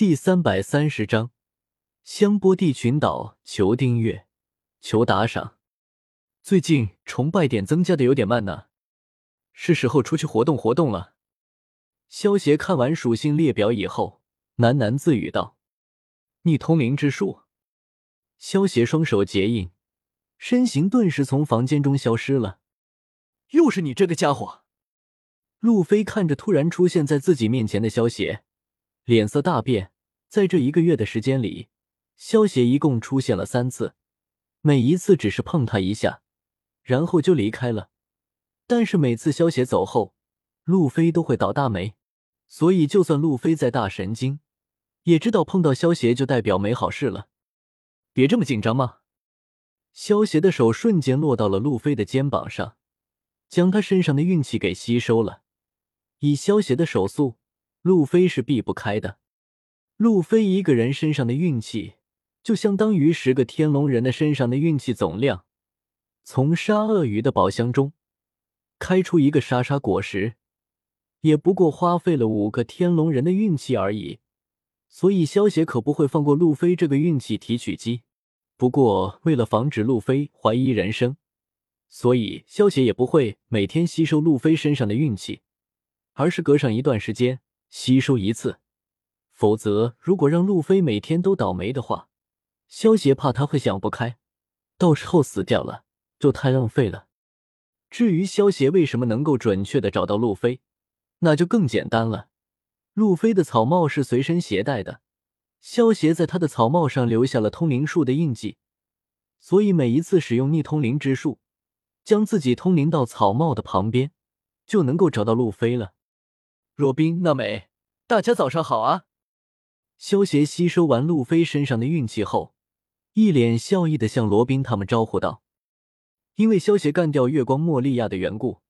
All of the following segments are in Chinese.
第三百三十章，香波地群岛，求订阅，求打赏。最近崇拜点增加的有点慢呢，是时候出去活动活动了。萧协看完属性列表以后，喃喃自语道：“逆通灵之术。”萧协双手结印，身形顿时从房间中消失了。又是你这个家伙！路飞看着突然出现在自己面前的萧协。脸色大变，在这一个月的时间里，萧协一共出现了三次，每一次只是碰他一下，然后就离开了。但是每次萧协走后，路飞都会倒大霉，所以就算路飞再大神经，也知道碰到萧协就代表没好事了。别这么紧张嘛！萧协的手瞬间落到了路飞的肩膀上，将他身上的运气给吸收了。以萧协的手速。路飞是避不开的。路飞一个人身上的运气，就相当于十个天龙人的身上的运气总量。从杀鳄鱼的宝箱中开出一个沙沙果实，也不过花费了五个天龙人的运气而已。所以萧协可不会放过路飞这个运气提取机。不过为了防止路飞怀疑人生，所以萧协也不会每天吸收路飞身上的运气，而是隔上一段时间。吸收一次，否则如果让路飞每天都倒霉的话，萧协怕他会想不开，到时候死掉了就太浪费了。至于萧协为什么能够准确的找到路飞，那就更简单了。路飞的草帽是随身携带的，萧协在他的草帽上留下了通灵术的印记，所以每一次使用逆通灵之术，将自己通灵到草帽的旁边，就能够找到路飞了。若冰、娜美，大家早上好啊！萧协吸收完路飞身上的运气后，一脸笑意的向罗宾他们招呼道：“因为萧协干掉月光莫利亚的缘故，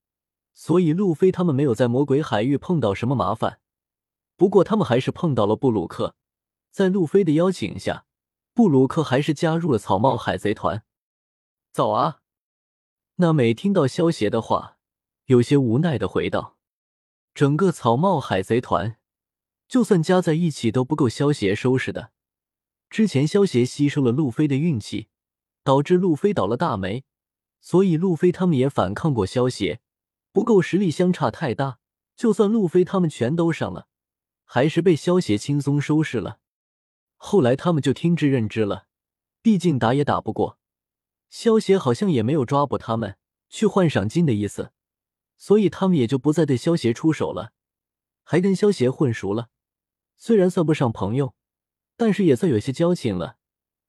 所以路飞他们没有在魔鬼海域碰到什么麻烦。不过他们还是碰到了布鲁克，在路飞的邀请下，布鲁克还是加入了草帽海贼团。早啊！”娜美听到萧协的话，有些无奈的回道。整个草帽海贼团，就算加在一起都不够萧协收拾的。之前萧协吸收了路飞的运气，导致路飞倒了大霉，所以路飞他们也反抗过萧协，不够实力相差太大。就算路飞他们全都上了，还是被萧协轻松收拾了。后来他们就听之任之了，毕竟打也打不过。萧协好像也没有抓捕他们去换赏金的意思。所以他们也就不再对萧协出手了，还跟萧协混熟了。虽然算不上朋友，但是也算有些交情了。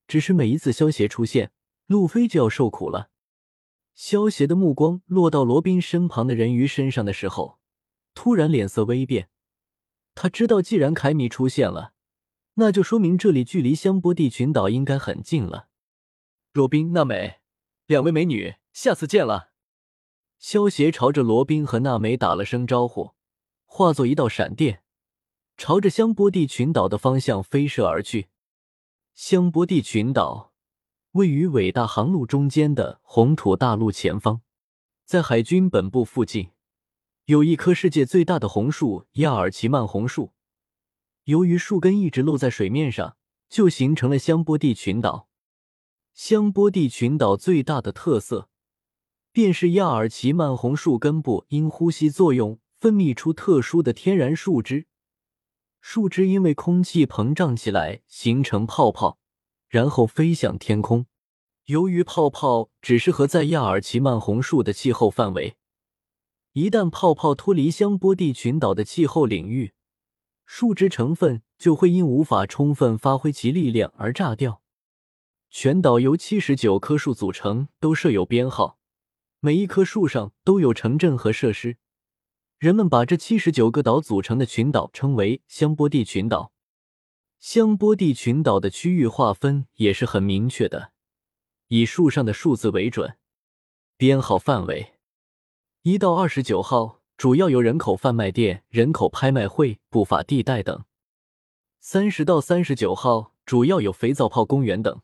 只是每一次萧协出现，路飞就要受苦了。萧协的目光落到罗宾身旁的人鱼身上的时候，突然脸色微变。他知道，既然凯米出现了，那就说明这里距离香波地群岛应该很近了。若冰、娜美，两位美女，下次见了。萧协朝着罗宾和娜美打了声招呼，化作一道闪电，朝着香波地群岛的方向飞射而去。香波地群岛位于伟大航路中间的红土大陆前方，在海军本部附近，有一棵世界最大的红树——亚尔奇曼红树。由于树根一直露在水面上，就形成了香波地群岛。香波地群岛最大的特色。便是亚尔奇曼红树根部因呼吸作用分泌出特殊的天然树脂，树枝因为空气膨胀起来形成泡泡，然后飞向天空。由于泡泡只适合在亚尔奇曼红树的气候范围，一旦泡泡脱离香波地群岛的气候领域，树枝成分就会因无法充分发挥其力量而炸掉。全岛由七十九棵树组成，都设有编号。每一棵树上都有城镇和设施，人们把这七十九个岛组成的群岛称为香波地群岛。香波地群岛的区域划分也是很明确的，以树上的数字为准。编号范围：一到二十九号主要有人口贩卖店、人口拍卖会、不法地带等；三十到三十九号主要有肥皂泡公园等；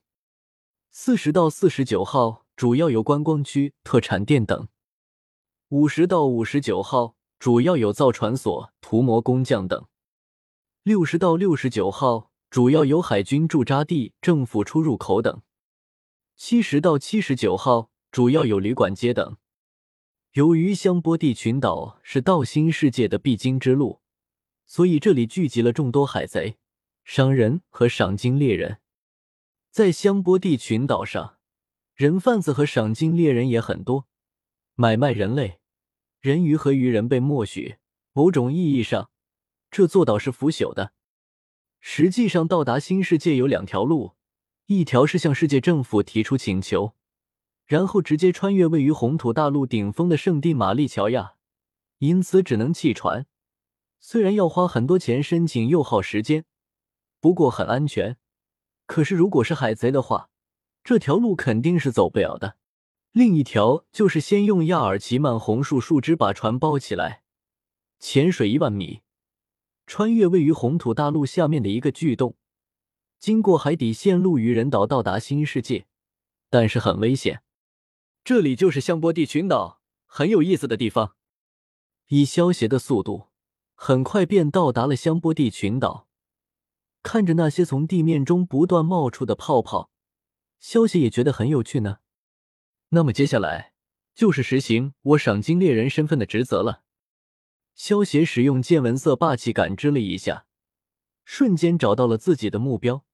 四十到四十九号。主要有观光区、特产店等。五十到五十九号主要有造船所、涂魔工匠等。六十到六十九号主要有海军驻扎地、政府出入口等；七十到七十九号主要有旅馆街等。由于香波地群岛是道心世界的必经之路，所以这里聚集了众多海贼、商人和赏金猎人。在香波地群岛上，人贩子和赏金猎人也很多，买卖人类、人鱼和鱼人被默许。某种意义上，这座岛是腐朽的。实际上，到达新世界有两条路，一条是向世界政府提出请求。然后直接穿越位于红土大陆顶峰的圣地玛丽乔亚，因此只能弃船。虽然要花很多钱申请又耗时间，不过很安全。可是如果是海贼的话，这条路肯定是走不了的。另一条就是先用亚尔奇曼红树树枝把船包起来，潜水一万米，穿越位于红土大陆下面的一个巨洞，经过海底线路鱼人岛到达新世界，但是很危险。这里就是香波地群岛，很有意思的地方。以消协的速度，很快便到达了香波地群岛。看着那些从地面中不断冒出的泡泡，消协也觉得很有趣呢。那么接下来就是实行我赏金猎人身份的职责了。萧协使用见闻色霸气感知了一下，瞬间找到了自己的目标。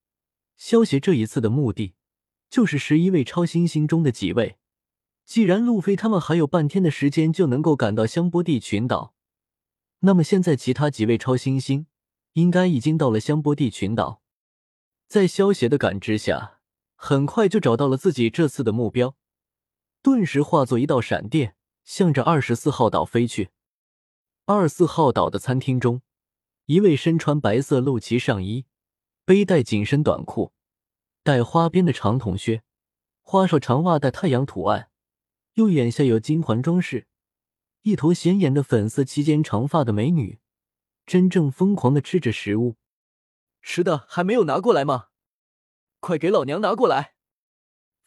萧协这一次的目的，就是十一位超新星中的几位。既然路飞他们还有半天的时间就能够赶到香波地群岛，那么现在其他几位超新星应该已经到了香波地群岛。在萧协的感知下，很快就找到了自己这次的目标，顿时化作一道闪电，向着二十四号岛飞去。二四号岛的餐厅中，一位身穿白色露脐上衣、背带紧身短裤、带花边的长筒靴、花哨长袜带太阳图案。右眼下有金环装饰，一头显眼的粉色齐肩长发的美女，真正疯狂的吃着食物。吃的还没有拿过来吗？快给老娘拿过来！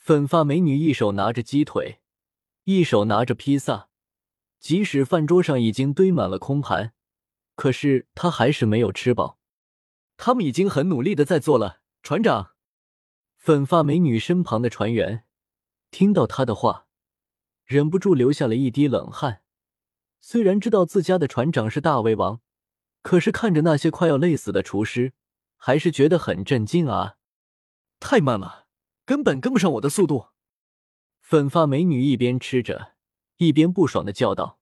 粉发美女一手拿着鸡腿，一手拿着披萨。即使饭桌上已经堆满了空盘，可是她还是没有吃饱。他们已经很努力的在做了，船长。粉发美女身旁的船员听到她的话。忍不住流下了一滴冷汗。虽然知道自家的船长是大胃王，可是看着那些快要累死的厨师，还是觉得很震惊啊！太慢了，根本跟不上我的速度。粉发美女一边吃着，一边不爽的叫道。